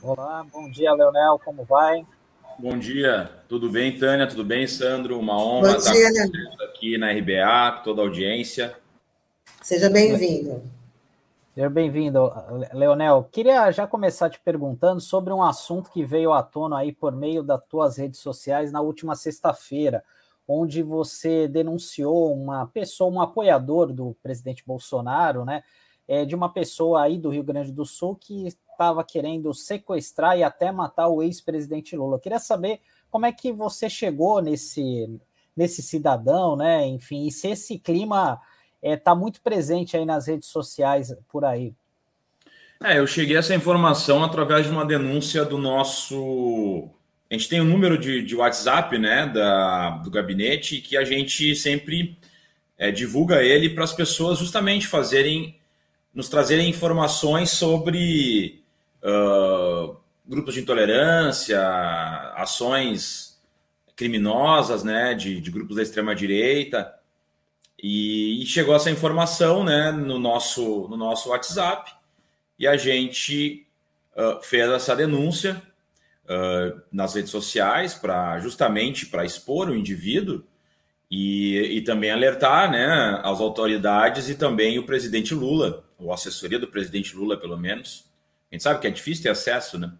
Olá, bom dia, Leonel, como vai? Bom dia, tudo bem, Tânia? Tudo bem, Sandro? Uma honra bom estar dia, aqui na RBA, com toda a audiência. Seja bem-vindo. Seja bem-vindo, Leonel. Queria já começar te perguntando sobre um assunto que veio à tona aí por meio das tuas redes sociais na última sexta-feira, onde você denunciou uma pessoa, um apoiador do presidente Bolsonaro, né? É, de uma pessoa aí do Rio Grande do Sul que estava querendo sequestrar e até matar o ex-presidente Lula. Queria saber como é que você chegou nesse, nesse cidadão, né? Enfim, e se esse clima está é, tá muito presente aí nas redes sociais por aí. É, eu cheguei a essa informação através de uma denúncia do nosso. A gente tem um número de, de WhatsApp, né, da, do gabinete, que a gente sempre é, divulga ele para as pessoas justamente fazerem, nos trazerem informações sobre uh, grupos de intolerância, ações criminosas, né, de, de grupos da extrema direita. E, e, chegou essa informação, né, no nosso no nosso WhatsApp e a gente uh, fez essa denúncia uh, nas redes sociais para justamente para expor o indivíduo e, e também alertar, né, as autoridades e também o presidente Lula, ou assessoria do presidente Lula, pelo menos, a gente sabe que é difícil ter acesso, né?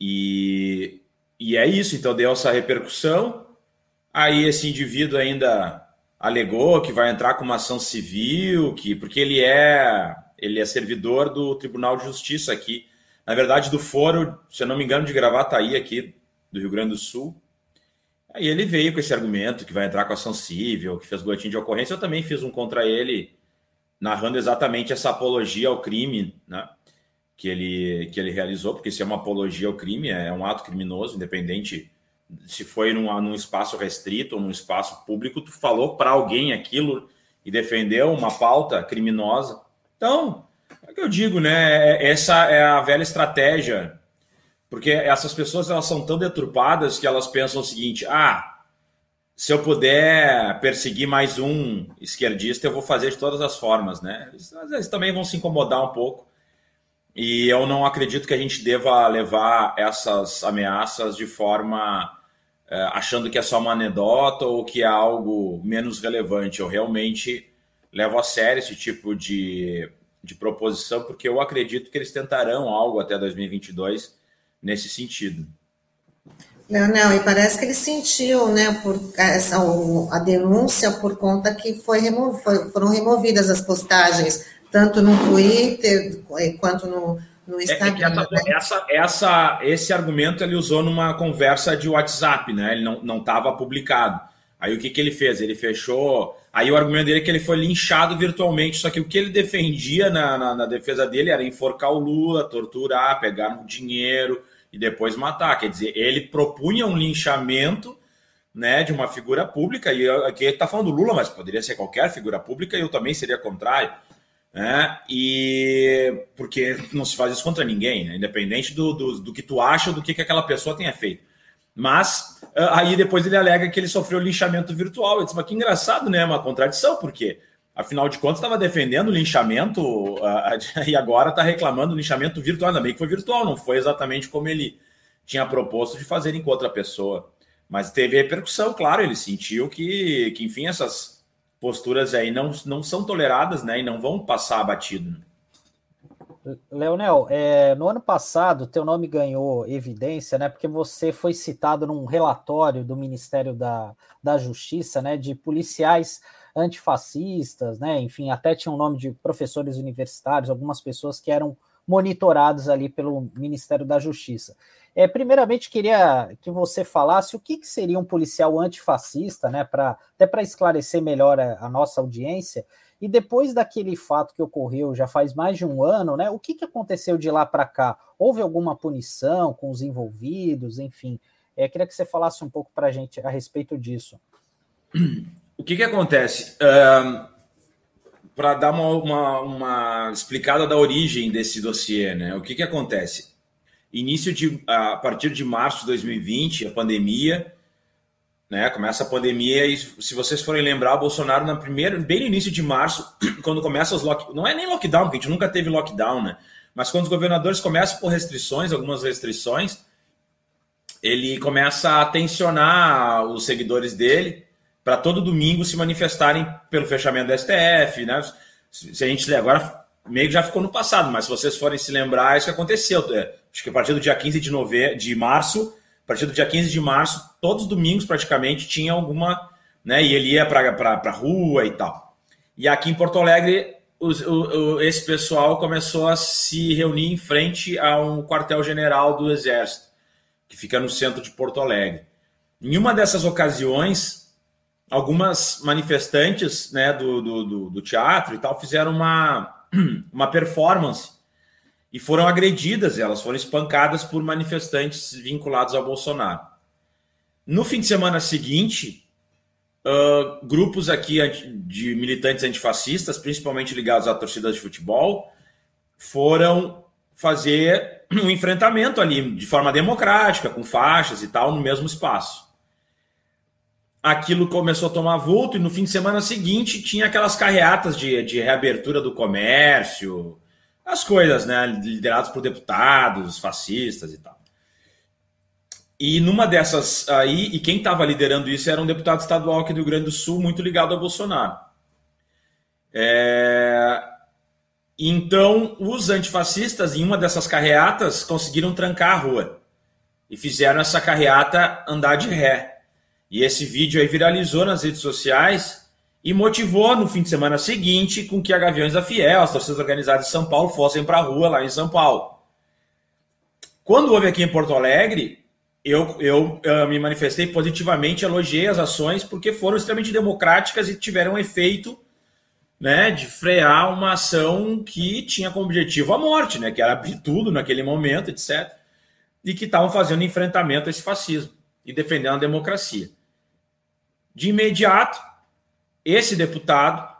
E, e é isso, então deu essa repercussão. Aí esse indivíduo ainda alegou que vai entrar com uma ação civil, que porque ele é ele é servidor do Tribunal de Justiça aqui, na verdade do foro, se eu não me engano, de Gravataí aqui do Rio Grande do Sul. Aí ele veio com esse argumento que vai entrar com ação civil, que fez boletim de ocorrência. Eu também fiz um contra ele, narrando exatamente essa apologia ao crime, né? que ele, que ele realizou, porque isso é uma apologia ao crime, é um ato criminoso, independente se foi num, espaço restrito num espaço público, tu falou para alguém aquilo e defendeu uma pauta criminosa. Então, é o que eu digo, né? É, essa é a velha estratégia, porque essas pessoas elas são tão deturpadas que elas pensam o seguinte: ah, se eu puder perseguir mais um esquerdista, eu vou fazer de todas as formas, né? Eles, às vezes também vão se incomodar um pouco e eu não acredito que a gente deva levar essas ameaças de forma é, achando que é só uma anedota ou que é algo menos relevante. Eu realmente levo a sério esse tipo de, de proposição, porque eu acredito que eles tentarão algo até 2022 nesse sentido. Não, não, e parece que ele sentiu, né, por essa, a denúncia por conta que foi remo, foram removidas as postagens tanto no Twitter eh, quanto no, no Instagram. É, é essa, essa, essa, esse argumento ele usou numa conversa de WhatsApp, né? Ele não estava publicado. Aí o que, que ele fez? Ele fechou. Aí o argumento dele é que ele foi linchado virtualmente, só que o que ele defendia na, na, na defesa dele era enforcar o Lula, torturar, pegar o dinheiro e depois matar. Quer dizer, ele propunha um linchamento né, de uma figura pública, e aqui ele está falando do Lula, mas poderia ser qualquer figura pública, e eu também seria contrário né? E porque não se faz isso contra ninguém, né? independente do, do, do, que tu acha, do que, que aquela pessoa tenha feito. Mas ah, aí depois ele alega que ele sofreu linchamento virtual. Eu disse, mas que engraçado, né? Uma contradição, porque afinal de contas estava defendendo o linchamento uh, e agora está reclamando o linchamento virtual. Ainda bem que foi virtual, não foi exatamente como ele tinha proposto de fazer em outra pessoa. Mas teve repercussão, claro, ele sentiu que, que enfim, essas posturas aí não, não são toleradas, né? E não vão passar abatido. Leonel, é, no ano passado, teu nome ganhou evidência, né? Porque você foi citado num relatório do Ministério da, da Justiça, né? De policiais antifascistas, né? Enfim, até tinha o nome de professores universitários, algumas pessoas que eram monitorados ali pelo Ministério da Justiça. É, primeiramente, queria que você falasse o que, que seria um policial antifascista, né, pra, até para esclarecer melhor a, a, nossa audiência. E depois daquele fato que ocorreu já faz mais de um ano, né, o que, que aconteceu de lá para cá? Houve alguma punição com os envolvidos, enfim? É, queria que você falasse um pouco para a gente a respeito disso. O que, que acontece? Uh, para dar uma, uma, uma, explicada da origem desse dossiê, né? O que, que acontece? Início de a partir de março de 2020, a pandemia, né? Começa a pandemia e se vocês forem lembrar, o Bolsonaro na primeira, bem no início de março, quando começa os lock, não é nem lockdown, porque a gente nunca teve lockdown, né? Mas quando os governadores começam por restrições, algumas restrições, ele começa a tensionar os seguidores dele para todo domingo se manifestarem pelo fechamento da STF, né? Se a gente agora meio que já ficou no passado, mas se vocês forem se lembrar, isso que aconteceu. É, acho que a partir do dia 15 de, nove... de março, a partir do dia 15 de março, todos os domingos praticamente tinha alguma, né? E ele ia para a rua e tal. E aqui em Porto Alegre, o, o, esse pessoal começou a se reunir em frente a um quartel-general do Exército, que fica no centro de Porto Alegre. Em uma dessas ocasiões, algumas manifestantes né, do, do, do, do teatro e tal fizeram uma, uma performance e foram agredidas, elas foram espancadas por manifestantes vinculados ao Bolsonaro. No fim de semana seguinte, uh, grupos aqui de militantes antifascistas, principalmente ligados a torcidas de futebol, foram fazer um enfrentamento ali de forma democrática, com faixas e tal, no mesmo espaço. Aquilo começou a tomar vulto e no fim de semana seguinte tinha aquelas carreatas de, de reabertura do comércio, as coisas, né? Lideradas por deputados, fascistas e tal. E numa dessas aí, e quem estava liderando isso era um deputado estadual aqui do Rio Grande do Sul, muito ligado ao Bolsonaro. É... Então, os antifascistas, em uma dessas carreatas, conseguiram trancar a rua e fizeram essa carreata andar de ré. E esse vídeo aí viralizou nas redes sociais e motivou no fim de semana seguinte com que a Gaviões da Fiel, as torcidas organizadas de São Paulo, fossem para a rua lá em São Paulo. Quando houve aqui em Porto Alegre, eu, eu, eu, me manifestei positivamente, elogiei as ações, porque foram extremamente democráticas e tiveram efeito né, de frear uma ação que tinha como objetivo a morte, né, que era abrir tudo naquele momento, etc. E que estavam fazendo enfrentamento a esse fascismo e defendendo a democracia. De imediato, esse deputado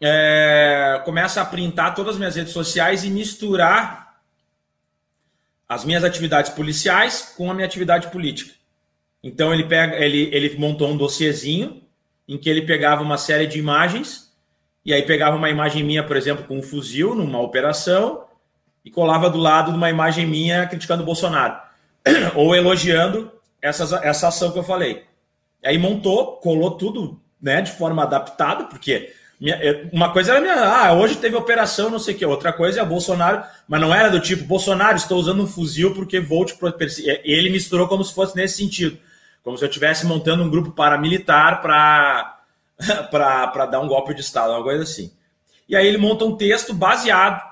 é, começa a printar todas as minhas redes sociais e misturar as minhas atividades policiais com a minha atividade política. Então ele pega, ele, ele montou um dossiezinho em que ele pegava uma série de imagens e aí pegava uma imagem minha, por exemplo, com um fuzil numa operação e colava do lado de uma imagem minha criticando o Bolsonaro ou elogiando essa, essa ação que eu falei. Aí montou, colou tudo né, de forma adaptada, porque minha, uma coisa era minha, ah, hoje teve operação, não sei o que, outra coisa é Bolsonaro, mas não era do tipo, Bolsonaro, estou usando um fuzil porque vou te perseguir. Ele misturou como se fosse nesse sentido, como se eu estivesse montando um grupo paramilitar para para dar um golpe de Estado, uma coisa assim. E aí ele monta um texto baseado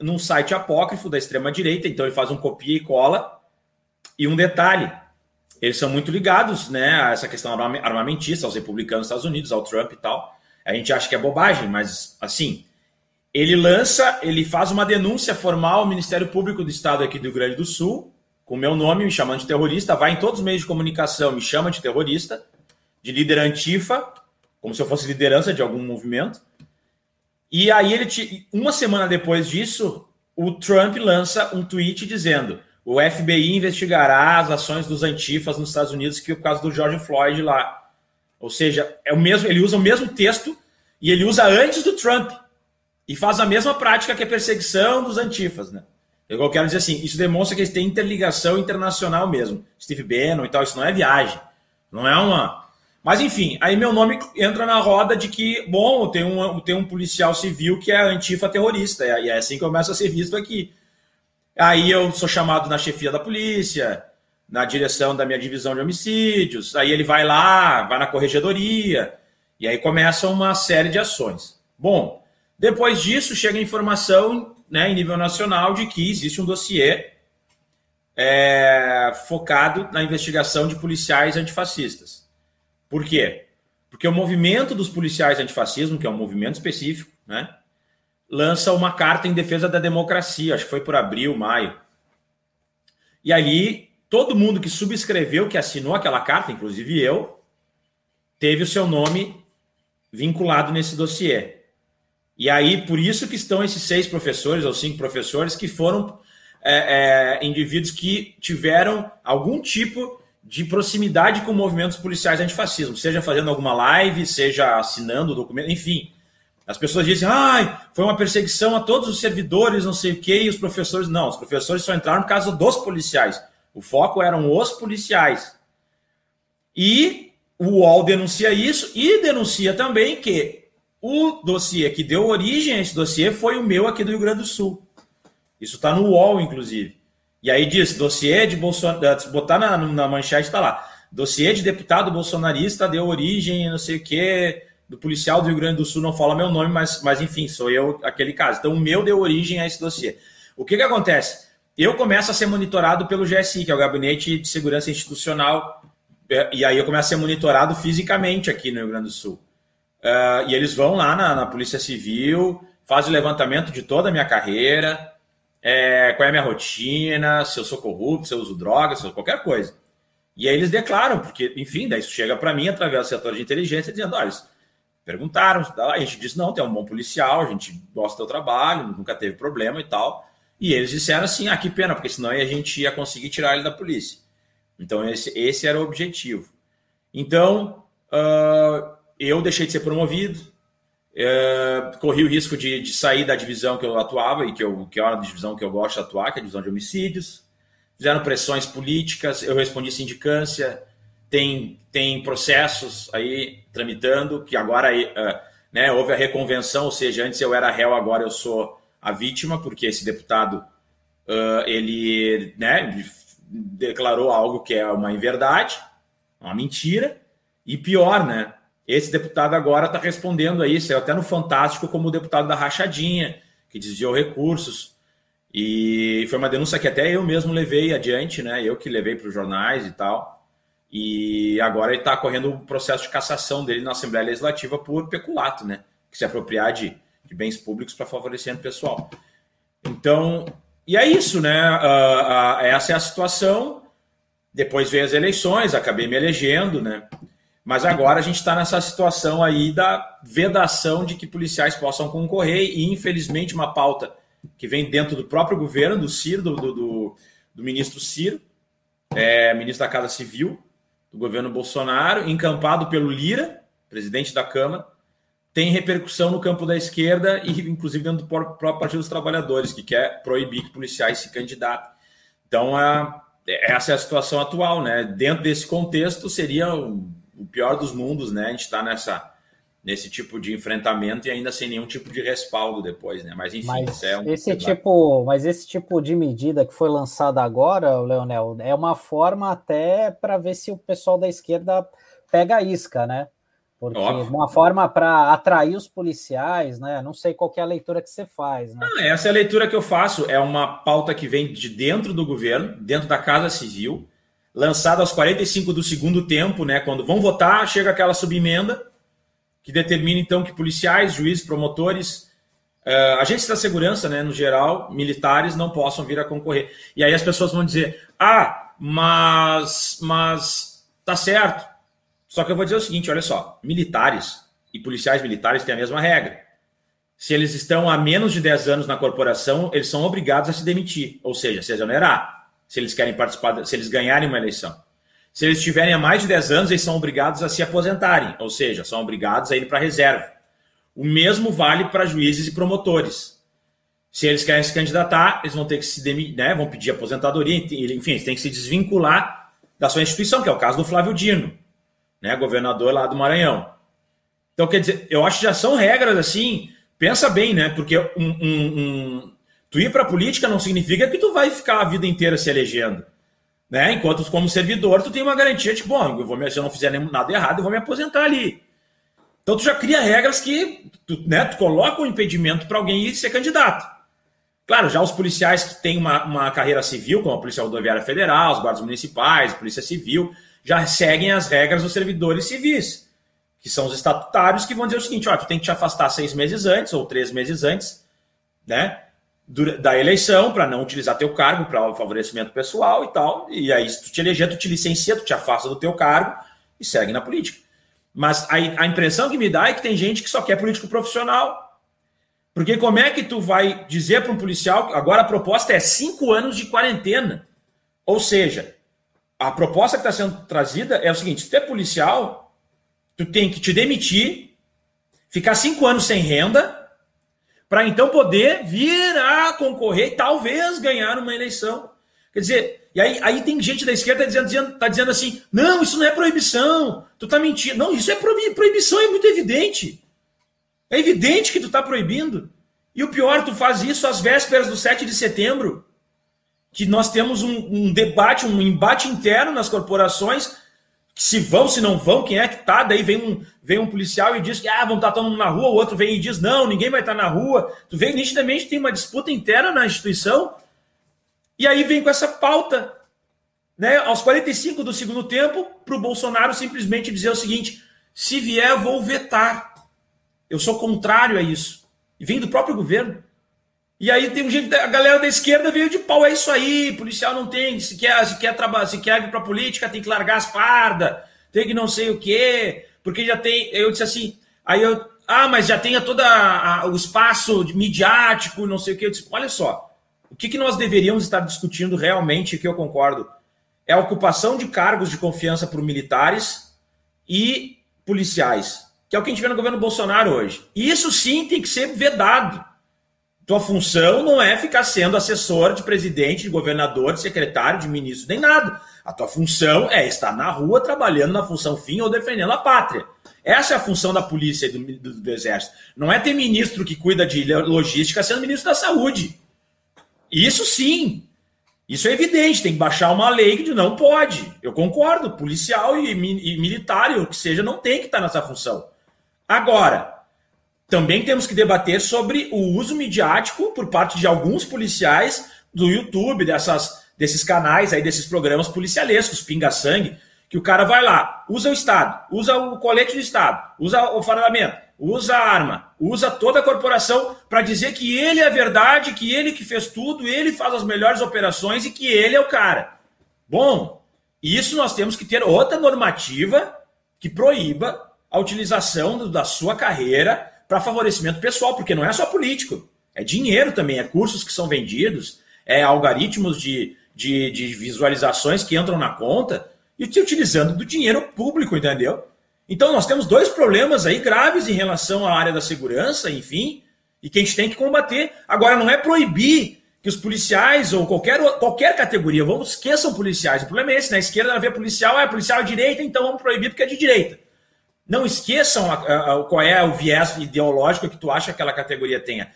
num site apócrifo da extrema-direita, então ele faz um copia e cola. E um detalhe, eles são muito ligados né, a essa questão armamentista, aos republicanos dos Estados Unidos, ao Trump e tal. A gente acha que é bobagem, mas assim, ele lança, ele faz uma denúncia formal ao Ministério Público do Estado aqui do Rio Grande do Sul, com meu nome, me chamando de terrorista, vai em todos os meios de comunicação, me chama de terrorista, de líder antifa, como se eu fosse liderança de algum movimento. E aí ele uma semana depois disso, o Trump lança um tweet dizendo: o FBI investigará as ações dos antifas nos Estados Unidos que é por causa do George Floyd lá. Ou seja, é o mesmo, ele usa o mesmo texto e ele usa antes do Trump e faz a mesma prática que a perseguição dos antifas, né? Eu quero dizer assim, isso demonstra que eles têm interligação internacional mesmo. Steve Bannon e tal, isso não é viagem, não é uma. Mas enfim, aí meu nome entra na roda de que, bom, tem um, tem um policial civil que é antifa terrorista, e é assim que começa a ser visto aqui. Aí eu sou chamado na chefia da polícia, na direção da minha divisão de homicídios. Aí ele vai lá, vai na corregedoria, e aí começa uma série de ações. Bom, depois disso chega a informação né, em nível nacional de que existe um dossiê é, focado na investigação de policiais antifascistas. Por quê? Porque o movimento dos policiais antifascismo, que é um movimento específico, né, lança uma carta em defesa da democracia, acho que foi por abril, maio. E ali, todo mundo que subscreveu, que assinou aquela carta, inclusive eu, teve o seu nome vinculado nesse dossiê. E aí, por isso que estão esses seis professores ou cinco professores que foram é, é, indivíduos que tiveram algum tipo de proximidade com movimentos policiais antifascismo, seja fazendo alguma live, seja assinando o documento, enfim. As pessoas dizem, ai, foi uma perseguição a todos os servidores, não sei o quê, e os professores. Não, os professores só entraram por causa dos policiais. O foco eram os policiais. E o UOL denuncia isso e denuncia também que o dossiê que deu origem a esse dossiê foi o meu aqui do Rio Grande do Sul. Isso está no UOL, inclusive. E aí diz, dossiê de Bolsonaro, se botar na, na manchete, está lá. Dossiê de deputado bolsonarista deu origem, não sei o quê, do policial do Rio Grande do Sul, não fala meu nome, mas, mas enfim, sou eu aquele caso. Então, o meu deu origem a esse dossiê. O que, que acontece? Eu começo a ser monitorado pelo GSI, que é o Gabinete de Segurança Institucional, é, e aí eu começo a ser monitorado fisicamente aqui no Rio Grande do Sul. Uh, e eles vão lá na, na Polícia Civil, fazem o levantamento de toda a minha carreira, é, qual é a minha rotina, se eu sou corrupto, se eu uso drogas, se eu qualquer coisa. E aí eles declaram, porque, enfim, daí isso chega para mim através do setor de inteligência, dizendo: olha, eles perguntaram, a gente disse: não, tem um bom policial, a gente gosta do trabalho, nunca teve problema e tal. E eles disseram assim: ah, que pena, porque senão a gente ia conseguir tirar ele da polícia. Então, esse, esse era o objetivo. Então, uh, eu deixei de ser promovido, é, corri o risco de, de, sair da divisão que eu atuava e que, eu, que é uma divisão que eu gosto de atuar, que é a divisão de homicídios. Fizeram pressões políticas, eu respondi sindicância, tem, tem processos aí tramitando, que agora uh, né, houve a reconvenção, ou seja, antes eu era réu, agora eu sou a vítima, porque esse deputado uh, ele né, declarou algo que é uma inverdade, uma mentira, e pior, né? Esse deputado agora está respondendo a isso, até no Fantástico como o deputado da Rachadinha, que desviou recursos. E foi uma denúncia que até eu mesmo levei adiante, né? Eu que levei para os jornais e tal. E agora ele está correndo o processo de cassação dele na Assembleia Legislativa por peculato, né? Que se apropriar de, de bens públicos para favorecer o pessoal. Então, e é isso, né? Uh, uh, essa é a situação. Depois veio as eleições, acabei me elegendo, né? Mas agora a gente está nessa situação aí da vedação de que policiais possam concorrer e, infelizmente, uma pauta que vem dentro do próprio governo, do Ciro, do, do, do ministro Ciro, é, ministro da Casa Civil, do governo Bolsonaro, encampado pelo Lira, presidente da Câmara, tem repercussão no campo da esquerda e, inclusive, dentro do próprio Partido dos Trabalhadores, que quer proibir que policiais se candidatem. Então, a, essa é a situação atual, né? Dentro desse contexto, seria um o pior dos mundos, né? A gente está nessa nesse tipo de enfrentamento e ainda sem nenhum tipo de respaldo depois, né? Mas enfim, mas é um esse tipo, mas esse tipo de medida que foi lançada agora, Leonel, é uma forma até para ver se o pessoal da esquerda pega a isca, né? Porque Óbvio. uma forma para atrair os policiais, né? Não sei qual é a leitura que você faz, né? Ah, essa é a leitura que eu faço. É uma pauta que vem de dentro do governo, dentro da Casa Civil lançado aos 45 do segundo tempo, né? Quando vão votar, chega aquela subemenda que determina então que policiais, juízes, promotores, uh, agentes da segurança, né, no geral, militares não possam vir a concorrer. E aí as pessoas vão dizer: "Ah, mas mas tá certo". Só que eu vou dizer o seguinte, olha só, militares e policiais militares têm a mesma regra. Se eles estão há menos de 10 anos na corporação, eles são obrigados a se demitir, ou seja, se exonerar se eles querem participar, se eles ganharem uma eleição. Se eles tiverem há mais de 10 anos, eles são obrigados a se aposentarem, ou seja, são obrigados a ir para a reserva. O mesmo vale para juízes e promotores. Se eles querem se candidatar, eles vão ter que se demitir, né, vão pedir aposentadoria, enfim, eles têm que se desvincular da sua instituição, que é o caso do Flávio Dino, né, governador lá do Maranhão. Então, quer dizer, eu acho que já são regras assim, pensa bem, né, porque um, um, um Tu ir para a política não significa que tu vai ficar a vida inteira se elegendo. Né? Enquanto como servidor, tu tem uma garantia de, bom, eu vou, se eu não fizer nada errado, eu vou me aposentar ali. Então tu já cria regras que tu, né, tu coloca um impedimento para alguém ir ser candidato. Claro, já os policiais que têm uma, uma carreira civil, como a Polícia Rodoviária Federal, os guardas municipais, Polícia Civil, já seguem as regras dos servidores civis, que são os estatutários que vão dizer o seguinte: ó, tu tem que te afastar seis meses antes ou três meses antes, né? Da eleição para não utilizar teu cargo para favorecimento pessoal e tal. E aí, se tu te eleger, tu te licencia, tu te afasta do teu cargo e segue na política. Mas a, a impressão que me dá é que tem gente que só quer político profissional. Porque como é que tu vai dizer para um policial, agora a proposta é cinco anos de quarentena. Ou seja, a proposta que está sendo trazida é o seguinte: se tu é policial, tu tem que te demitir, ficar cinco anos sem renda, para então poder vir a concorrer e talvez ganhar uma eleição. Quer dizer, e aí, aí tem gente da esquerda dizendo, dizendo, tá dizendo assim: não, isso não é proibição, tu tá mentindo. Não, isso é proibição, é muito evidente. É evidente que tu tá proibindo. E o pior, tu faz isso às vésperas do 7 de setembro que nós temos um, um, debate, um embate interno nas corporações, se vão, se não vão, quem é que tá, daí vem um, vem um policial e diz que ah, vão estar tá todo mundo na rua, o outro vem e diz não, ninguém vai estar tá na rua. Tu vê nitidamente tem uma disputa interna na instituição, e aí vem com essa pauta, né, aos 45 do segundo tempo, para o Bolsonaro simplesmente dizer o seguinte: se vier, vou vetar. Eu sou contrário a isso. E vem do próprio governo. E aí tem um jeito, a galera da esquerda veio de pau, é isso aí, policial não tem, se quer, se quer trabalhar, se quer vir para política, tem que largar as fardas, tem que não sei o quê, porque já tem, eu disse assim, aí eu, ah, mas já tem todo o espaço midiático, não sei o quê, eu disse, olha só, o que, que nós deveríamos estar discutindo realmente, que eu concordo, é a ocupação de cargos de confiança por militares e policiais, que é o que a gente vê no governo Bolsonaro hoje. Isso sim tem que ser vedado. Tua função não é ficar sendo assessor de presidente, de governador, de secretário, de ministro, nem nada. A tua função é estar na rua trabalhando na função fim ou defendendo a pátria. Essa é a função da polícia e do, do, do, exército. Não é ter ministro que cuida de logística sendo ministro da saúde. Isso sim. Isso é evidente. Tem que baixar uma lei que não pode. Eu concordo. Policial e, e militar, o que seja, não tem que estar nessa função. Agora, também temos que debater sobre o uso midiático por parte de alguns policiais do YouTube, dessas, desses canais aí, desses programas policialescos, pinga-sangue, que o cara vai lá, usa o Estado, usa o colete do Estado, usa o fardamento, usa a arma, usa toda a corporação para dizer que ele é a verdade, que ele que fez tudo, ele faz as melhores operações e que ele é o cara. Bom, isso nós temos que ter outra normativa que proíba a utilização da sua carreira para favorecimento pessoal, porque não é só político, é dinheiro também, é cursos que são vendidos, é algoritmos de, de, de visualizações que entram na conta e te utilizando do dinheiro público, entendeu? Então nós temos dois problemas aí graves em relação à área da segurança, enfim, e que a gente tem que combater. Agora, não é proibir que os policiais ou qualquer, qualquer categoria, vamos esqueçam policiais. O problema é esse, na esquerda vê policial, é policial de direita, então vamos proibir porque é de direita. Não esqueçam a, a, qual é o viés ideológico que tu acha que aquela categoria tenha.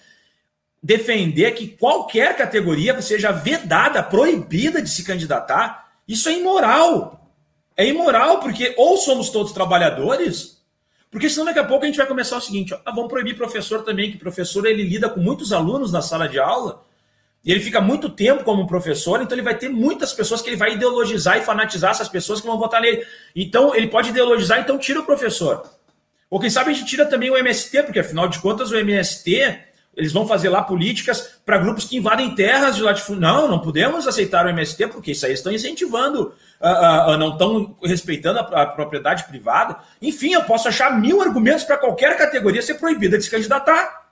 Defender que qualquer categoria seja vedada, proibida de se candidatar, isso é imoral. É imoral, porque ou somos todos trabalhadores, porque senão daqui a pouco a gente vai começar o seguinte: ó, ah, vamos proibir professor também, que professor ele lida com muitos alunos na sala de aula e ele fica muito tempo como professor, então ele vai ter muitas pessoas que ele vai ideologizar e fanatizar essas pessoas que vão votar nele. Então ele pode ideologizar, então tira o professor. Ou quem sabe a gente tira também o MST, porque afinal de contas o MST, eles vão fazer lá políticas para grupos que invadem terras de latifúndio. Não, não podemos aceitar o MST, porque isso aí estão incentivando, uh, uh, não estão respeitando a, a, propriedade privada. Enfim, eu posso achar mil argumentos para qualquer categoria ser proibida de se candidatar.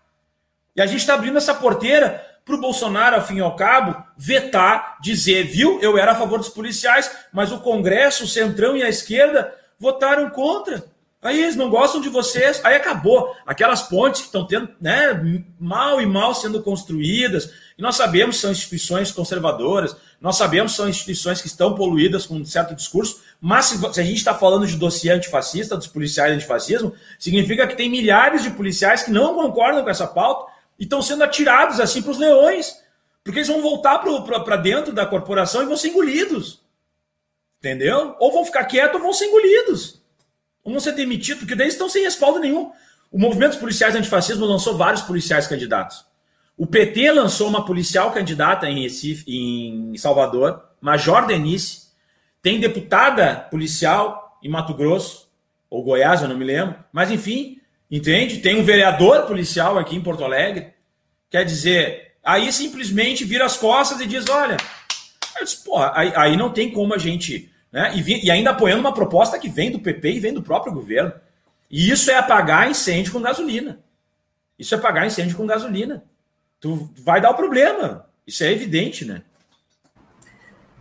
E a gente está abrindo essa porteira para o Bolsonaro, ao fim e ao cabo, vetar, dizer, viu, eu era a favor dos policiais, mas o Congresso, o Centrão e a esquerda votaram contra. Aí eles não gostam de vocês, aí acabou. Aquelas pontes que estão tendo, né, mal e mal sendo construídas, e nós sabemos que são instituições conservadoras, nós sabemos que são instituições que estão poluídas com um certo discurso, mas se, se a gente está falando de dossiê antifascista, dos policiais antifascismo, significa que tem milhares de policiais que não concordam com essa pauta e estão sendo atirados assim para os leões, porque eles vão voltar para dentro da corporação e vão ser engolidos. Entendeu? Ou vão ficar quietos ou vão ser engolidos. Ou vão ser demitidos, porque daí estão sem respaldo nenhum. O movimento dos policiais antifascismo lançou vários policiais candidatos. O PT lançou uma policial candidata em Recife, em Salvador, Major Denise. Tem deputada policial em Mato Grosso, ou Goiás, eu não me lembro. Mas, enfim, Entende? Tem um vereador policial aqui em Porto Alegre. Quer dizer, aí simplesmente vira as costas e diz: olha, disse, porra, aí, aí, não tem como a gente. Né? E, e, ainda apoiando uma proposta que vem do PP e vem do próprio governo. E isso é apagar incêndio com gasolina. Isso é pagar incêndio com gasolina. Tu vai dar o problema. Isso é evidente, né?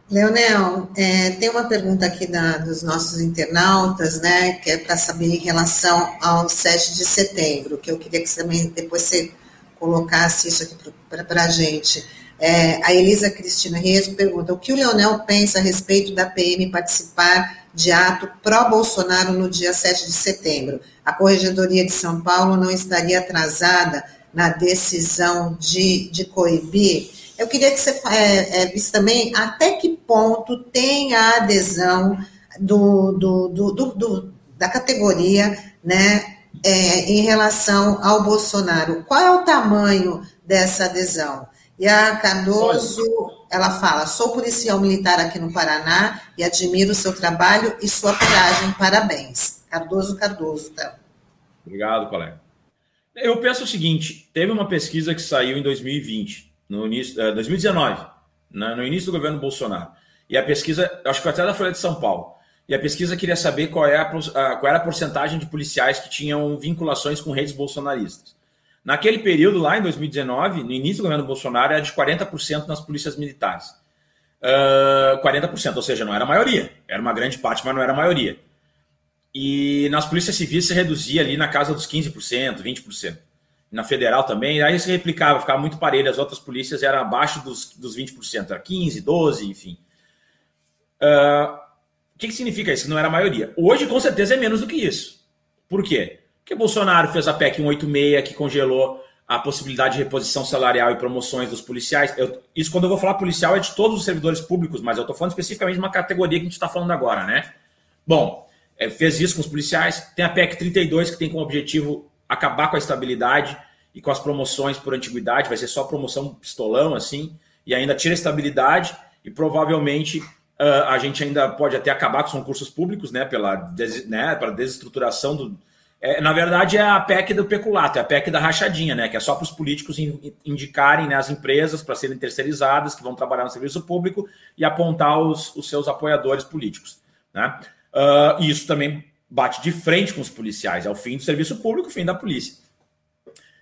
Leonel, é, tem uma pergunta aqui da, dos nossos internautas, né, que é para saber em relação ao 7 de setembro, que eu queria que também depois você colocasse isso aqui para a gente. É, a Elisa Cristina Reis pergunta: o que o Leonel pensa a respeito da PM participar de ato pró-Bolsonaro no dia 7 de setembro? A Corregedoria de São Paulo não estaria atrasada na decisão de, de coibir? Eu queria que você é, é, visse também até que ponto tem a adesão do, do, do, do da categoria né, é, em relação ao Bolsonaro. Qual é o tamanho dessa adesão? E a Cardoso, ela fala: sou policial militar aqui no Paraná e admiro o seu trabalho e sua coragem. Parabéns. Cardoso Cardoso, tá? Obrigado, colega. Eu penso o seguinte: teve uma pesquisa que saiu em 2020 no início, 2019, eh, né, no início do governo Bolsonaro. E a pesquisa, acho que foi até da Folha de São Paulo. E a pesquisa queria saber qual, é a, qual era a porcentagem de policiais que tinham vinculações com redes bolsonaristas. Naquele período, lá em 2019, no início do governo Bolsonaro, era de 40% nas polícias militares. Uh, 40%, ou seja, não era a maioria. Era uma grande parte, mas não era a maioria. E nas polícias civis se reduzia ali na casa dos 15%, 20% na federal também, aí se replicava, ficava muito parelho, as outras polícias eram abaixo dos, dos 20%, era 15%, 12%, enfim. Uh, o que, que significa isso? Não era a maioria. Hoje, com certeza, é menos do que isso. Por quê? Porque Bolsonaro fez a PEC 186, que congelou a possibilidade de reposição salarial e promoções dos policiais. Eu, isso, quando eu vou falar policial, é de todos os servidores públicos, mas eu estou falando especificamente de uma categoria que a gente está falando agora, né? Bom, é, fez isso com os policiais. Tem a PEC 32, que tem como objetivo acabar com a estabilidade e com as promoções por antiguidade, vai ser só promoção pistolão, assim, e ainda tira a estabilidade e provavelmente uh, a gente ainda pode até acabar com os concursos públicos, né, pela des, né, para desestruturação do. É, na verdade, é a PEC do peculato, é a PEC da rachadinha, né, que é só para os políticos indicarem né, as empresas para serem terceirizadas, que vão trabalhar no serviço público e apontar os, os seus apoiadores políticos. Né? Uh, isso também bate de frente com os policiais. É o fim do serviço público, o fim da polícia.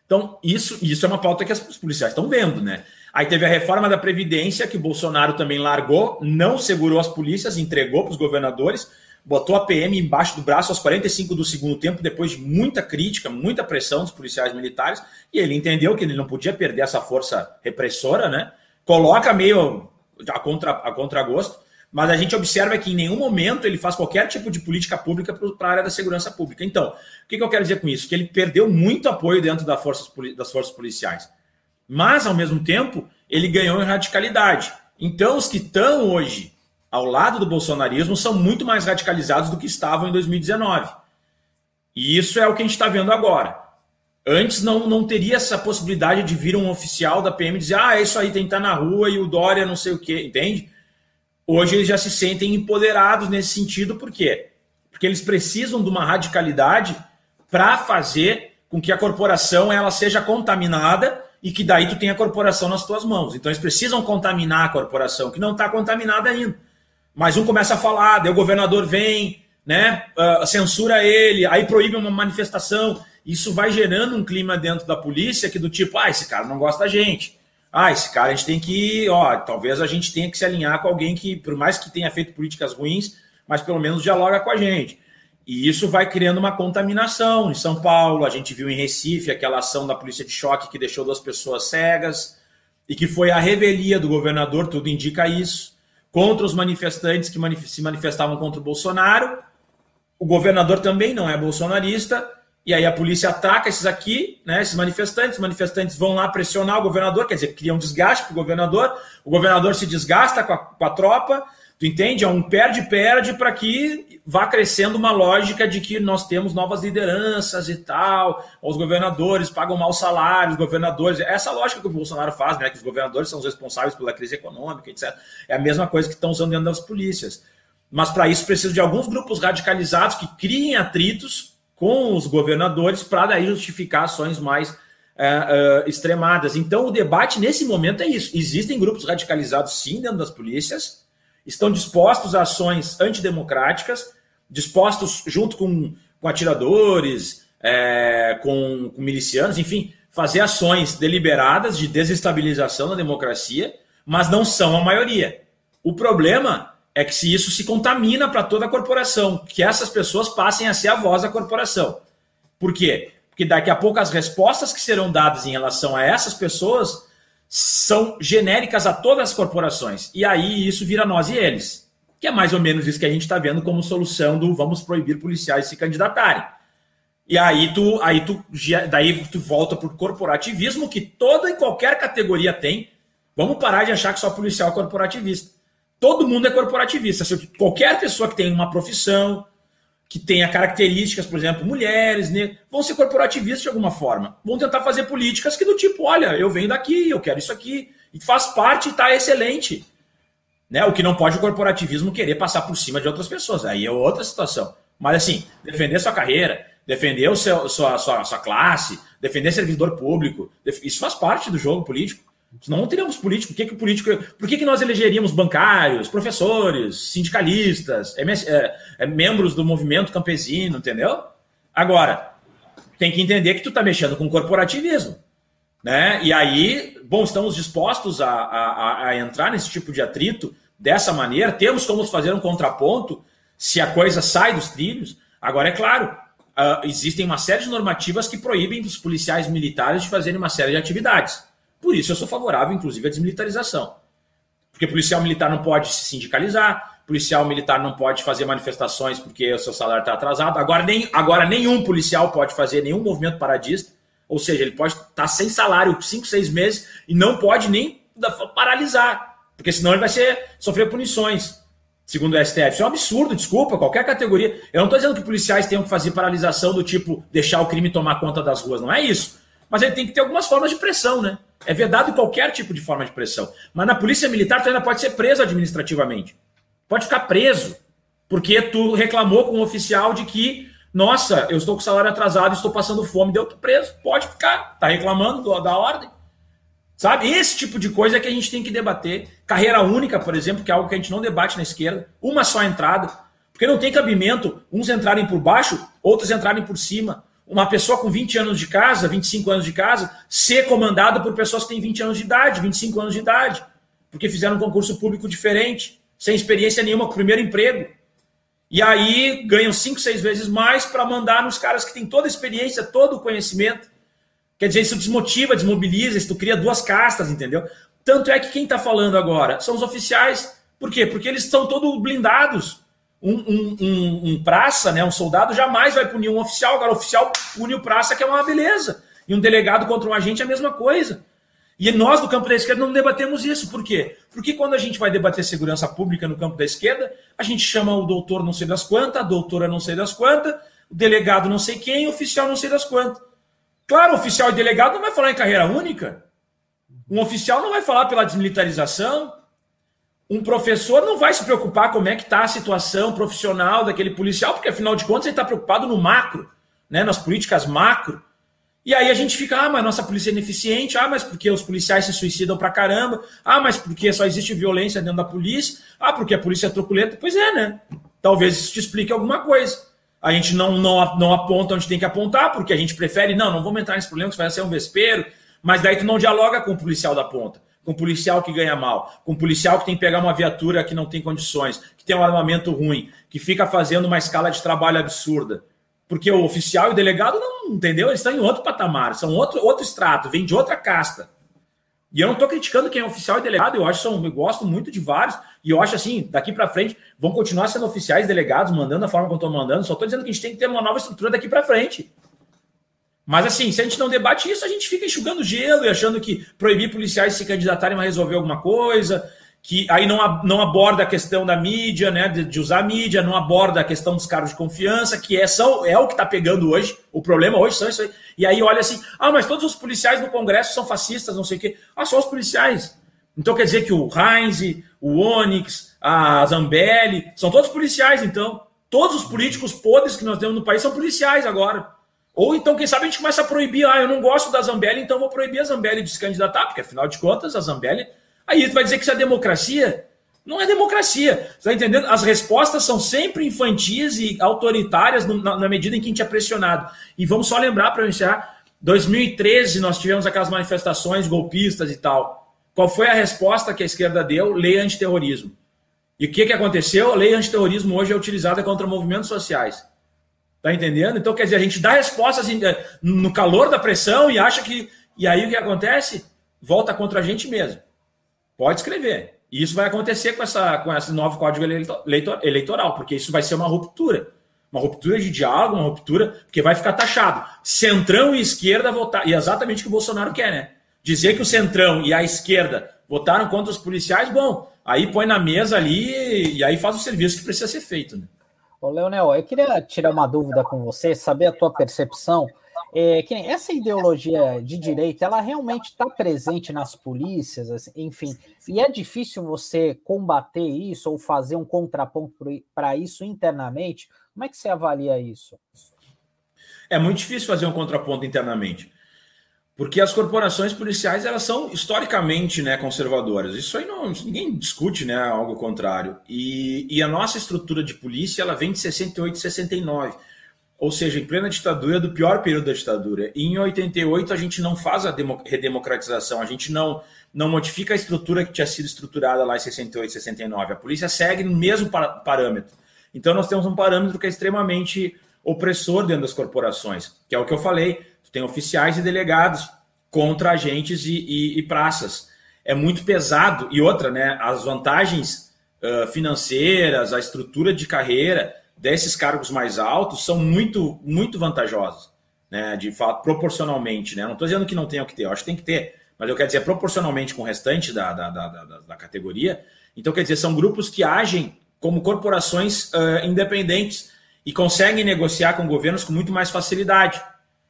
Então, isso, isso é uma pauta que os policiais estão vendo, né? Aí teve a reforma da Previdência, que o Bolsonaro também largou, não segurou as polícias, entregou para os governadores, botou a PM embaixo do braço aos 45 do segundo tempo, depois de muita crítica, muita pressão dos policiais militares, e ele entendeu que ele não podia perder essa força repressora, né? Coloca meio a, contra, a contragosto, mas a gente observa que em nenhum momento ele faz qualquer tipo de política pública para a área da segurança pública. Então, o que, que, eu quero dizer com isso? Que ele perdeu muito apoio dentro das forças, das forças policiais. Mas, ao mesmo tempo, ele ganhou em radicalidade. Então, os que estão hoje ao lado do bolsonarismo são muito mais radicalizados do que estavam em 2019. E isso é o que a gente está vendo agora. Antes não, não teria essa possibilidade de vir um oficial da PM dizer, ah, é isso aí, tem que estar na rua e o Dória não sei o quê, entende? Hoje eles já se sentem empoderados nesse sentido, por quê? Porque eles precisam de uma radicalidade para fazer com que a corporação ela seja contaminada e que daí tu tenha a corporação nas tuas mãos. Então eles precisam contaminar a corporação, que não está contaminada ainda. Mas um começa a falar, daí o governador vem, né, uh, censura ele, aí proíbe uma manifestação. Isso vai gerando um clima dentro da polícia que do tipo, ah, esse cara não gosta da gente ah, esse cara a gente tem que, ó, talvez a gente tenha que se alinhar com alguém que, por mais que tenha feito políticas ruins, mas pelo menos dialoga com a gente. E isso vai criando uma contaminação. Em São Paulo, a gente viu em Recife aquela ação da polícia de choque que deixou duas pessoas cegas e que foi a revelia do governador, tudo indica isso, contra os manifestantes que se manifestavam contra o Bolsonaro. O governador também não é bolsonarista, e aí a polícia ataca esses aqui, né, esses manifestantes, os manifestantes vão lá pressionar o governador, quer dizer, criam um desgaste para o governador, o governador se desgasta com a, com a tropa, tu entende? É um perde-perde para que vá crescendo uma lógica de que nós temos novas lideranças e tal, os governadores pagam maus salários, os governadores, essa lógica que o Bolsonaro faz, né, que os governadores são os responsáveis pela crise econômica, etc. É a mesma coisa que estão usando dentro das polícias. Mas para isso precisa de alguns grupos radicalizados que criem atritos com os governadores para daí justificar ações mais é, é, extremadas. Então, o debate nesse momento é isso. Existem grupos radicalizados, sim, dentro das polícias, estão dispostos a ações antidemocráticas, dispostos, junto com, com atiradores, é, com, com milicianos, enfim, fazer ações deliberadas de desestabilização da democracia, mas não são a maioria. O problema é que se isso se contamina para toda a corporação, que essas pessoas passem a ser a voz da corporação. Por quê? Porque daqui a pouco as respostas que serão dadas em relação a essas pessoas são genéricas a todas as corporaças. E aí isso vira nós e eles. Que é mais ou menos isso que a gente está vendo como solução do vamos proibir policiais se candidatarem. E aí tu, aí tu, daí tu volta para o corporativismo que toda e qualquer categoria tem. Vamos parar de achar que só policial é corporativista. Todo mundo é corporativista. Qualquer pessoa que tem uma profissão, que tenha características, por exemplo, mulheres, né, vão ser corporativistas de alguma forma. Vão tentar fazer políticas que do tipo, olha, eu venho daqui, eu quero isso aqui, e faz parte e está excelente. Né? O que não pode o corporativismo querer passar por cima de outras pessoas. Aí é outra situação. Mas assim, defender sua carreira, defender o seu, sua, sua, sua classe, defender servidor público, isso faz parte do jogo político. Senão não teríamos político. Por que, que o político. Por que, que nós elegeríamos bancários, professores, sindicalistas, MS, é, é, membros do movimento campesino, entendeu? Agora, tem que entender que tu está mexendo com corporativismo. Né? E aí, bom, estamos dispostos a, a, a entrar nesse tipo de atrito dessa maneira, temos como fazer um contraponto se a coisa sai dos trilhos. Agora, é claro, uh, existem uma série de normativas que proíbem dos policiais militares de fazerem uma série de atividades. Por isso eu sou favorável, inclusive, à desmilitarização. Porque policial militar não pode se sindicalizar, policial militar não pode fazer manifestações porque o seu salário está atrasado. Agora, nem, agora nenhum policial pode fazer nenhum movimento paradista, ou seja, ele pode estar tá sem salário 5, 6 meses e não pode nem paralisar, porque senão ele vai ser, sofrer punições, segundo o STF. Isso é um absurdo, desculpa, qualquer categoria. Eu não estou dizendo que policiais tenham que fazer paralisação do tipo deixar o crime tomar conta das ruas, não é isso. Mas ele tem que ter algumas formas de pressão, né? É vedado qualquer tipo de forma de pressão. Mas na polícia militar tu ainda pode ser preso administrativamente. Pode ficar preso. Porque tu reclamou com um oficial de que, nossa, eu estou com salário atrasado, estou passando fome, deu preso. Pode ficar. Tá reclamando da ordem. Sabe? Esse tipo de coisa é que a gente tem que debater. Carreira única, por exemplo, que é algo que a gente não debate na esquerda. Uma só entrada. Porque não tem cabimento uns entrarem por baixo, outros entrarem por cima uma pessoa com 20 anos de casa, 25 anos de casa, ser comandada por pessoas que têm 20 anos de idade, 25 anos de idade, porque fizeram um concurso público diferente, sem experiência nenhuma, com o primeiro emprego. E aí ganham 5, 6 vezes mais para mandar nos caras que têm toda a experiência, todo o conhecimento. Quer dizer, isso desmotiva, desmobiliza, isso cria duas castas, entendeu? Tanto é que quem está falando agora são os oficiais. Por quê? Porque eles estão todos blindados um, um, um, um, praça, né, um soldado, jamais vai punir um oficial. Agora, o oficial pune o praça, que é uma beleza. E um delegado contra um agente é a mesma coisa. E nós, do campo da esquerda, não debatemos isso. Por quê? Porque quando a gente vai debater segurança pública no campo da esquerda, a gente chama o doutor não sei das quantas, a doutora não sei das quantas, o delegado não sei quem, o oficial não sei das quantas. Claro, o oficial e delegado não vai falar em carreira única. Um oficial não vai falar pela desmilitarização, um professor não vai se preocupar como é que está a situação profissional daquele policial, porque afinal de contas ele está preocupado no macro, né, nas políticas macro. E aí a gente fica, ah, mas nossa polícia é ineficiente, ah, mas porque os policiais se suicidam pra caramba, ah, mas porque só existe violência dentro da polícia, ah, porque a polícia é truculenta. Pois é, né? Talvez isso te explique alguma coisa. A gente não, não, não aponta onde tem que apontar, porque a gente prefere, não, não vamos entrar nesse problema, que vai ser um vespeiro, mas daí tu não dialoga com o policial da ponta com policial que ganha mal, com policial que tem que pegar uma viatura que não tem condições, que tem um armamento ruim, que fica fazendo uma escala de trabalho absurda. Porque o oficial e o delegado não, entendeu? Eles estão em outro patamar, são outro, outro extrato, vem de outra casta. E eu não estou criticando quem é oficial e delegado, eu acho são, eu gosto muito de vários, e eu acho assim, daqui para frente, vão continuar sendo oficiais, delegados, mandando da forma que estou mandando, só estou dizendo que a gente tem que ter uma nova estrutura daqui para frente. Mas assim, se a gente não debate isso, a gente fica enxugando gelo e achando que proibir policiais se candidatarem vai resolver alguma coisa, que aí não, não aborda a questão da mídia, né, de, de, usar a mídia, não aborda a questão dos cargos de confiança, que é, são, é o que está pegando hoje. O problema hoje são isso aí. E aí olha assim, ah, mas todos os policiais no Congresso são fascistas, não sei o quê. Ah, só os policiais. Então quer dizer que o Heinz, o Onyx, a Zambelli, são todos policiais, então. Todos os políticos podres que nós temos no país são policiais agora. Ou então, quem sabe, a gente começa a proibir. Ah, eu não gosto da Zambelli, então vou proibir a Zambelli de se candidatar, porque afinal de contas, a Zambelli. Aí tu vai dizer que isso é democracia? Não é democracia. Você está entendendo? As respostas são sempre infantis e autoritárias na, medida em que a gente é pressionado. E vamos só lembrar para eu encerrar 2013 nós tivemos aquelas manifestações golpistas e tal. Qual foi a resposta que a esquerda deu? Lei antiterrorismo. E o que, que aconteceu? A lei antiterrorismo hoje é utilizada contra movimentos sociais. Tá entendendo? Então, quer dizer, a gente dá respostas eh, no calor da pressão e acha que. E aí o que acontece? Volta contra a gente mesmo. Pode escrever. E isso vai acontecer com, essa, com esse novo código eleitoral, porque isso vai ser uma ruptura. Uma ruptura de diálogo, uma ruptura, porque vai ficar taxado. Centrão e esquerda votar. E é exatamente o que o Bolsonaro quer, né? Dizer que o Centrão e a esquerda votaram contra os policiais, bom, aí põe na mesa ali e aí faz o serviço que precisa ser feito. Né? Ô, Leonel, eu queria tirar uma dúvida com você, saber a tua percepção. É, que essa ideologia de direita, ela realmente está presente nas polícias, assim, enfim, e é difícil você combater isso ou fazer um contraponto para isso internamente. Como é que você avalia isso? É muito difícil fazer um contraponto internamente. Porque as corporações policiais elas são historicamente né, conservadoras. Isso aí não ninguém discute, né, algo contrário. E, e a nossa estrutura de polícia ela vem de 68 e 69. Ou seja, em plena ditadura, do pior período da ditadura. E em 88 a gente não faz a redemocratização, a gente não, não modifica a estrutura que tinha sido estruturada lá em 68 e 69. A polícia segue no mesmo parâmetro. Então nós temos um parâmetro que é extremamente opressor dentro das corporações, que é o que eu falei tem oficiais e delegados contra agentes e, e, e praças. É muito pesado. E outra, né? As vantagens uh, financeiras, a estrutura de carreira desses cargos mais altos são muito, muito vantajosas, né? De fato, proporcionalmente, né? Não estou dizendo que não tenha que ter, eu acho que tem que ter, mas eu quero dizer proporcionalmente com o restante da, da, da, da, da categoria. Então, quer dizer, são grupos que agem como corporações uh, independentes e conseguem negociar com governos com muito mais facilidade.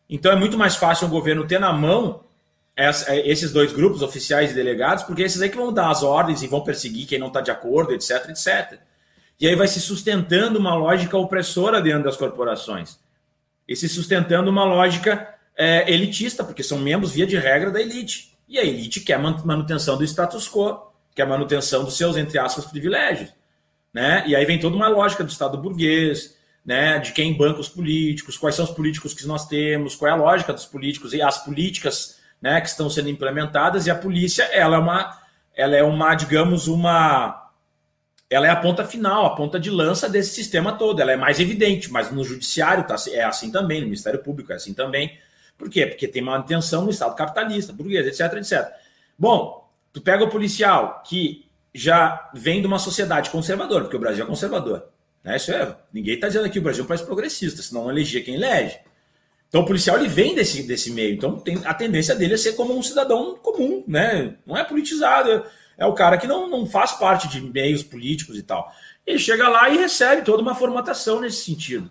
Então é muito mais fácil o governo ter na mão é, esses dois grupos, oficiais e delegados, porque esses aí que vão dar as ordens e vão perseguir quem não está de acordo, etc, etc. E aí vai se sustentando uma lógica opressora dentro das corporações. E se sustentando uma lógica é, elitista, porque são membros, via de regra, da elite. E a elite quer manutenção do status quo, quer manutenção dos seus, entre aspas, privilégios. Né? E aí vem toda uma lógica do Estado burguês, né, de quem banca os políticos, quais são os políticos que nós temos, qual é a lógica dos políticos e as políticas né, que estão sendo implementadas, e a polícia ela é uma, ela é uma, digamos, uma. Ela é a ponta final, a ponta de lança desse sistema todo. Ela é mais evidente, mas no judiciário tá, é assim também, no Ministério Público é assim também. Por quê? Porque tem manutenção no Estado capitalista, burguês, etc, etc. Bom, tu pega o policial que já vem de uma sociedade conservadora, porque o Brasil é conservador. Né? Isso é, ninguém está dizendo aqui o Brasil é um país progressista, senão não elegia quem elege. Então o policial ele vem desse, desse meio, então tem, a tendência dele é ser como um cidadão comum, né? Não é politizado, é, é o cara que não, não faz parte de meios políticos e tal. Ele chega lá e recebe toda uma formatação nesse sentido.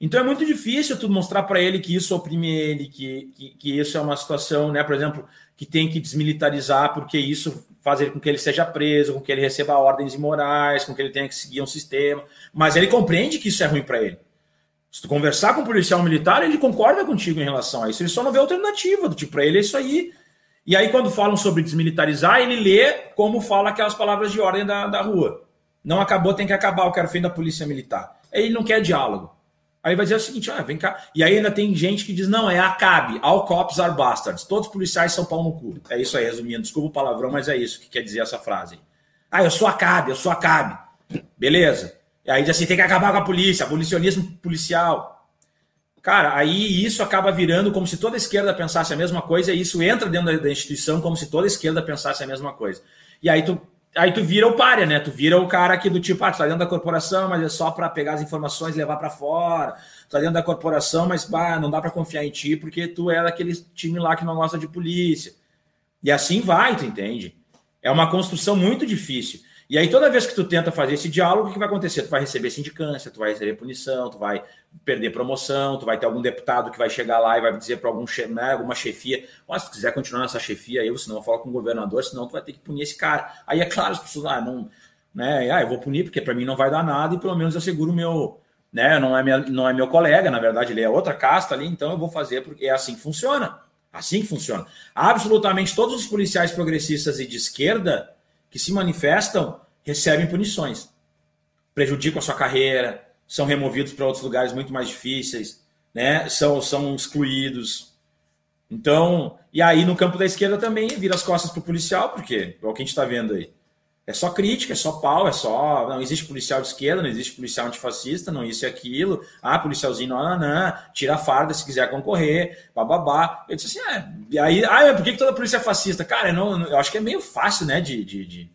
Então é muito difícil tu mostrar para ele que isso oprime ele, que, que, que, isso é uma situação, né, por exemplo, que tem que desmilitarizar porque isso faz com que ele seja preso, com que ele receba ordens imorais, com que ele tenha que seguir um sistema. Mas ele compreende que isso é ruim para ele. Se tu conversar com um policial militar, ele concorda contigo em relação a isso. Ele só não vê alternativa, do tipo, para ele é isso aí. E aí, quando falam sobre desmilitarizar, ele lê como fala aquelas palavras de ordem da, da rua. Não acabou, tem que acabar, eu quero fim da polícia militar. Ele não quer diálogo. Aí vai dizer o seguinte: ah, vem cá. E aí ainda tem gente que diz: não, é ACAB, all cops are bastards. Todos os policiais são pau no cu. É isso aí, resumindo. Desculpa o palavrão, mas é isso que quer dizer essa frase. Ah, eu sou ACAB, eu sou ACAB. Beleza. E aí diz assim: tem que acabar com a polícia, abolicionismo policial. Cara, aí isso acaba virando como se toda esquerda pensasse a mesma coisa, e isso entra dentro da instituição como se toda esquerda pensasse a mesma coisa. E aí tu Aí tu vira o páreo, né? Tu vira o cara aqui do tipo, ah, tu tá dentro da corporação, mas é só para pegar as informações e levar para fora. Tu tá dentro da corporação, mas bah, não dá para confiar em ti porque tu é daquele time lá que não gosta de polícia. E assim vai, tu entende? É uma construção muito difícil. E aí, toda vez que tu tenta fazer esse diálogo, o que vai acontecer? Tu vai receber sindicância, tu vai receber punição, tu vai perder promoção, tu vai ter algum deputado que vai chegar lá e vai dizer para algum né, alguma chefia: oh, se tu quiser continuar nessa chefia aí, você não fala com o governador, senão tu vai ter que punir esse cara. Aí é claro, as pessoas, ah, não, né, ah, eu vou punir porque para mim não vai dar nada e pelo menos eu seguro o meu, né, não é, minha, não é meu colega, na verdade ele é outra casta ali, então eu vou fazer porque é assim que funciona. Assim que funciona. Absolutamente todos os policiais progressistas e de esquerda que se manifestam recebem punições, prejudicam a sua carreira, são removidos para outros lugares muito mais difíceis, né? são, são excluídos. Então, e aí no campo da esquerda também vira as costas para o policial, porque é o que a gente está vendo aí. É só crítica, é só pau, é só. Não existe policial de esquerda, não existe policial antifascista, não isso e aquilo. Ah, policialzinho, não, não, não, tira a farda se quiser concorrer, bababá. Eu disse assim, é. E aí, ah, por que, toda polícia é fascista? Cara, eu, não, eu acho que é meio fácil, né, de, de, de,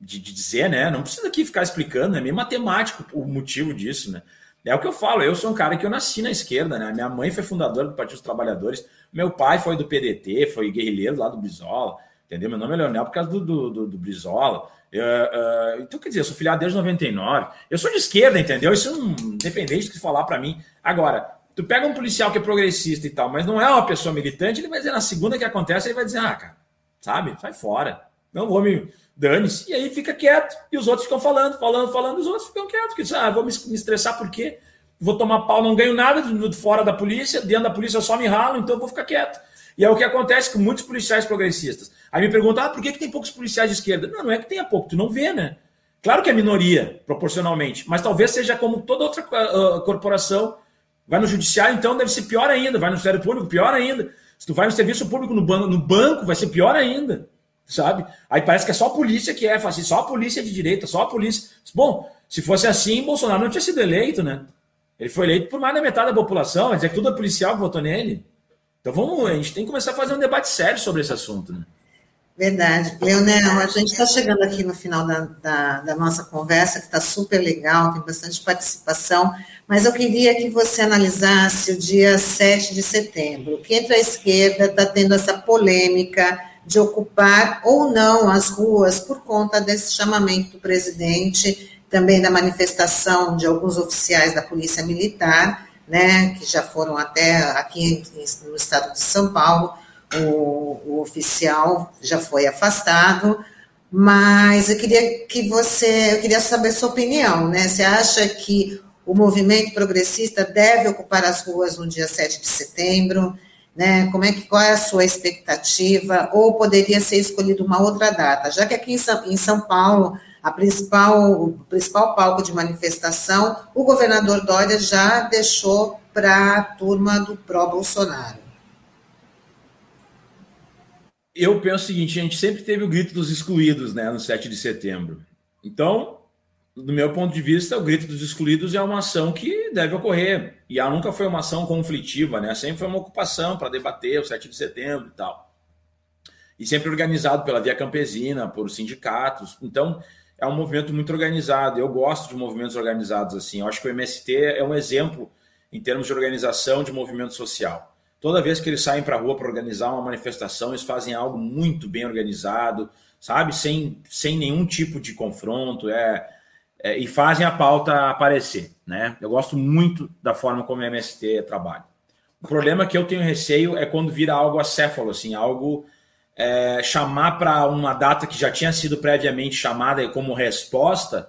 de, dizer, né? Não precisa aqui ficar explicando, é meio matemático o motivo disso, né? É o que eu falo, eu sou um cara que eu nasci na esquerda, né? Minha mãe foi fundadora do Partido dos Trabalhadores, meu pai foi do PDT, foi guerrilheiro lá do Brizola, entendeu? Meu nome é Leonel por causa do, do, do, do Brizola. Eu, uh, então, quer dizer, eu sou filiado desde 99. Eu sou de esquerda, entendeu? Isso não independente do que falar para mim. Agora, tu pega um policial que é progressista e tal, mas não é uma pessoa militante, ele vai dizer na segunda que acontece, ele vai dizer, ah, cara, sabe, sai fora. Não vou me. Dane-se. E aí fica quieto. E os outros ficam falando, falando, falando, os outros ficam quietos. Porque, ah, vou me, me estressar por quê? Vou tomar pau, não ganho nada fora da polícia, dentro da polícia eu só me ralo, então eu vou ficar quieto. E é o que acontece com muitos policiais progressistas. Aí me perguntam, ah, por que, que tem poucos policiais de esquerda? Não, não é que tenha pouco, tu não vê, né? Claro que é minoria, proporcionalmente, mas talvez seja como toda outra uh, corporação. Vai no judiciário, então deve ser pior ainda. Vai no Ministério Público, pior ainda. Se tu vai no serviço público, no banco, no banco vai ser pior ainda, sabe? Aí parece que é só a polícia que é fascista, só a polícia de direita, só a polícia. Bom, se fosse assim, Bolsonaro não tinha sido eleito, né? Ele foi eleito por mais da metade da população, quer dizer que tudo é policial que votou nele. Então vamos, a gente tem que começar a fazer um debate sério sobre esse assunto, né? Verdade. Leonel, a gente está chegando aqui no final da, da, da nossa conversa, que está super legal, tem bastante participação, mas eu queria que você analisasse o dia 7 de setembro, que entre a esquerda está tendo essa polêmica de ocupar ou não as ruas por conta desse chamamento do presidente, também da manifestação de alguns oficiais da Polícia Militar, né, que já foram até aqui no estado de São Paulo, o, o oficial já foi afastado, mas eu queria que você, eu queria saber sua opinião, né? Você acha que o movimento progressista deve ocupar as ruas no dia 7 de setembro? Né? Como é que qual é a sua expectativa? Ou poderia ser escolhida uma outra data? Já que aqui em São, em São Paulo a principal, o principal palco de manifestação, o governador Dória já deixou para a turma do pró-Bolsonaro. Eu penso o seguinte: a gente sempre teve o grito dos excluídos né, no 7 de setembro. Então, do meu ponto de vista, o grito dos excluídos é uma ação que deve ocorrer. E ela nunca foi uma ação conflitiva, né? sempre foi uma ocupação para debater o 7 de setembro e tal. E sempre organizado pela Via Campesina, por sindicatos. Então, é um movimento muito organizado. Eu gosto de movimentos organizados assim. Eu acho que o MST é um exemplo em termos de organização de movimento social. Toda vez que eles saem para a rua para organizar uma manifestação, eles fazem algo muito bem organizado, sabe? Sem, sem nenhum tipo de confronto, é, é, e fazem a pauta aparecer, né? Eu gosto muito da forma como o MST trabalha. O problema que eu tenho receio é quando vira algo acéfalo, assim, algo é, chamar para uma data que já tinha sido previamente chamada como resposta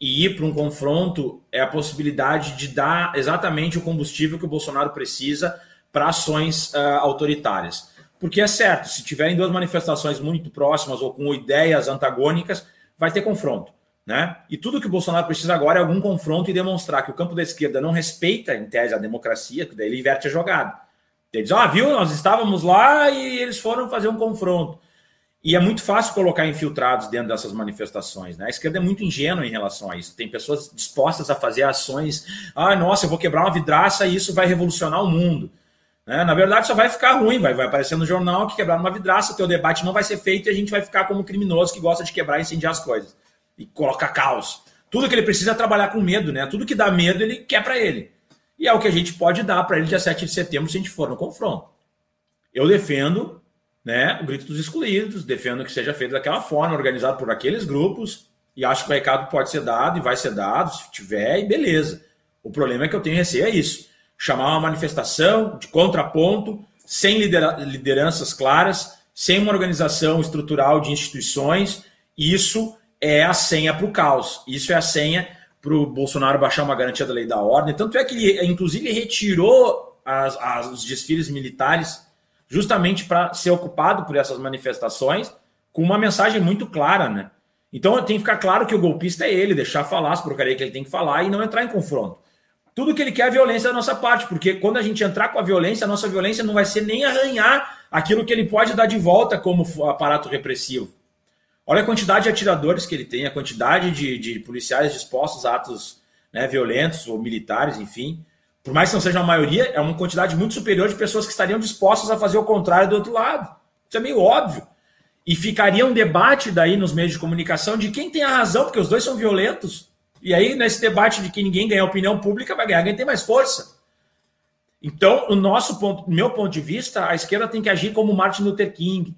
e ir para um confronto é a possibilidade de dar exatamente o combustível que o Bolsonaro precisa para ações uh, autoritárias. Porque é certo, se tiverem duas manifestações muito próximas ou com ideias antagônicas, vai ter confronto. Né? E tudo que o Bolsonaro precisa agora é algum confronto e demonstrar que o campo da esquerda não respeita, em tese, a democracia, que daí ele inverte a jogada. Ele diz, ah, viu, nós estávamos lá e eles foram fazer um confronto. E é muito fácil colocar infiltrados dentro dessas manifestações. Né? A esquerda é muito ingênua em relação a isso. Tem pessoas dispostas a fazer ações. Ah, nossa, eu vou quebrar uma vidraça e isso vai revolucionar o mundo. Né? Na verdade, só vai ficar ruim. Vai, vai aparecer no jornal que quebrar uma vidraça, teu debate não vai ser feito e a gente vai ficar como criminoso que gosta de quebrar e incendiar as coisas. E colocar caos. Tudo que ele precisa é trabalhar com medo. né? Tudo que dá medo, ele quer para ele. E é o que a gente pode dar para ele dia 7 de setembro se a gente for no confronto. Eu defendo né, o grito dos excluídos, defendo que seja feito daquela forma, organizado por aqueles grupos, e acho que o recado pode ser dado e vai ser dado, se tiver, e beleza. O problema é que eu tenho receio é isso: chamar uma manifestação de contraponto, sem lideranças claras, sem uma organização estrutural de instituições, isso é a senha para o caos. Isso é a senha para o Bolsonaro baixar uma garantia da lei da ordem. Tanto é que ele, inclusive, retirou as, as, os desfiles militares justamente para ser ocupado por essas manifestações com uma mensagem muito clara, né? Então tem que ficar claro que o golpista é ele, deixar falar as porcaria que ele tem que falar e não entrar em confronto. Tudo que ele quer é violência da nossa parte, porque quando a gente entrar com a violência, a nossa violência não vai ser nem arranhar aquilo que ele pode dar de volta como aparato repressivo. Olha a quantidade de atiradores que ele tem, a quantidade de, de policiais dispostos a atos né, violentos ou militares, enfim. Por mais que não seja a maioria, é uma quantidade muito superior de pessoas que estariam dispostas a fazer o contrário do outro lado. Isso é meio óbvio. E ficaria um debate daí nos meios de comunicação de quem tem a razão, porque os dois são violentos. E aí, nesse debate de que ninguém ganha opinião pública, vai ganhar quem tem mais força. Então, o nosso ponto, meu ponto de vista, a esquerda tem que agir como Martin Luther King,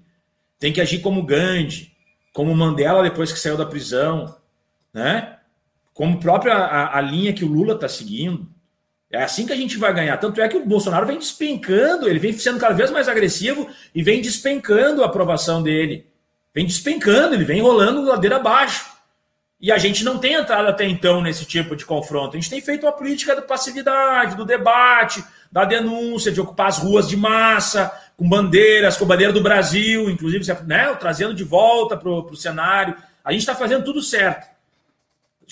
tem que agir como Gandhi, como Mandela depois que saiu da prisão, né? Como própria a, a linha que o Lula está seguindo. É assim que a gente vai ganhar. Tanto é que o Bolsonaro vem despencando, ele vem sendo cada vez mais agressivo e vem despencando a aprovação dele. Vem despencando, ele vem rolando ladeira abaixo. E a gente não tem entrado até então nesse tipo de confronto. A gente tem feito uma política da passividade, do debate, da denúncia, de ocupar as ruas de massa, com bandeiras, com bandeira do Brasil, inclusive né, trazendo de volta para o cenário. A gente está fazendo tudo certo.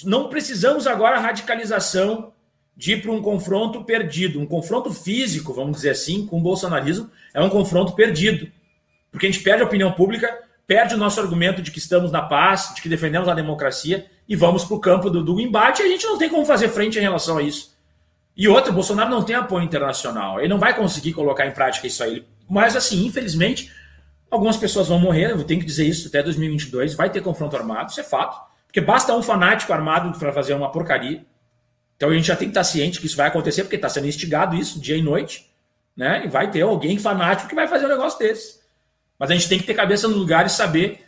Não precisamos agora radicalização de ir para um confronto perdido. Um confronto físico, vamos dizer assim, com o bolsonarismo, é um confronto perdido. Porque a gente perde a opinião pública, perde o nosso argumento de que estamos na paz, de que defendemos a democracia e vamos para o campo do, do embate e a gente não tem como fazer frente em relação a isso. E outra, Bolsonaro não tem apoio internacional. Ele não vai conseguir colocar em prática isso aí. Mas, assim, infelizmente, algumas pessoas vão morrer. Eu tenho que dizer isso até 2022. Vai ter confronto armado, isso é fato. Porque basta um fanático armado para fazer uma porcaria. Então a gente já tem que estar ciente que isso vai acontecer, porque está sendo instigado isso dia e noite, né? E vai ter alguém fanático que vai fazer um negócio desse. Mas a gente tem que ter cabeça no lugar e saber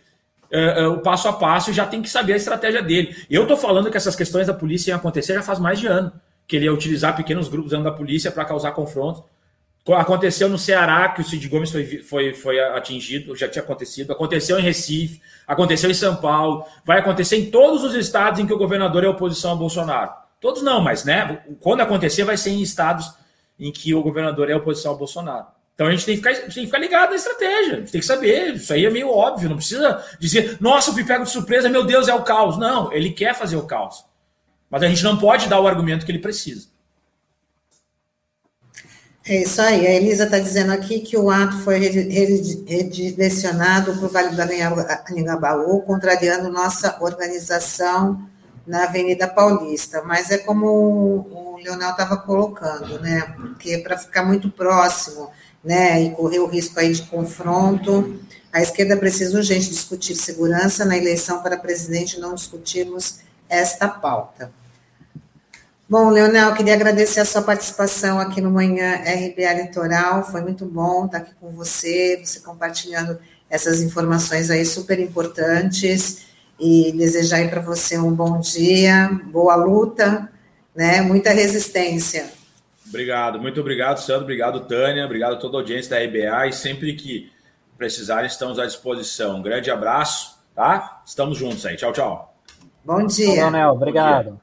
uh, uh, o passo a passo e já tem que saber a estratégia dele. Eu estou falando que essas questões da polícia iam acontecer já faz mais de ano, que ele ia utilizar pequenos grupos dentro da polícia para causar confrontos. Aconteceu no Ceará, que o Cid Gomes foi, foi, foi atingido, já tinha acontecido. Aconteceu em Recife, aconteceu em São Paulo, vai acontecer em todos os estados em que o governador é oposição a Bolsonaro. Todos não, mas né, quando acontecer, vai ser em estados em que o governador é oposição ao Bolsonaro. Então a gente tem que, ficar, tem que ficar ligado na estratégia, a gente tem que saber. Isso aí é meio óbvio, não precisa dizer, nossa, eu fui pego de surpresa, meu Deus, é o caos. Não, ele quer fazer o caos. Mas a gente não pode dar o argumento que ele precisa. É isso aí. A Elisa está dizendo aqui que o ato foi redirecionado para o Vale do Anhangabaú, contrariando nossa organização na Avenida Paulista, mas é como o Leonel estava colocando, né? Porque para ficar muito próximo, né, e correr o risco aí de confronto, a esquerda precisa urgente discutir segurança na eleição para presidente, não discutirmos esta pauta. Bom, Leonel, queria agradecer a sua participação aqui no Manhã RBA Litoral, foi muito bom estar aqui com você, você compartilhando essas informações aí super importantes e desejar aí para você um bom dia, boa luta, né? Muita resistência. Obrigado, muito obrigado, Sandro, obrigado, Tânia, obrigado a toda a audiência da RBA e sempre que precisarem, estamos à disposição. Um grande abraço, tá? Estamos juntos aí. Tchau, tchau. Bom dia. Bom, Obrigado.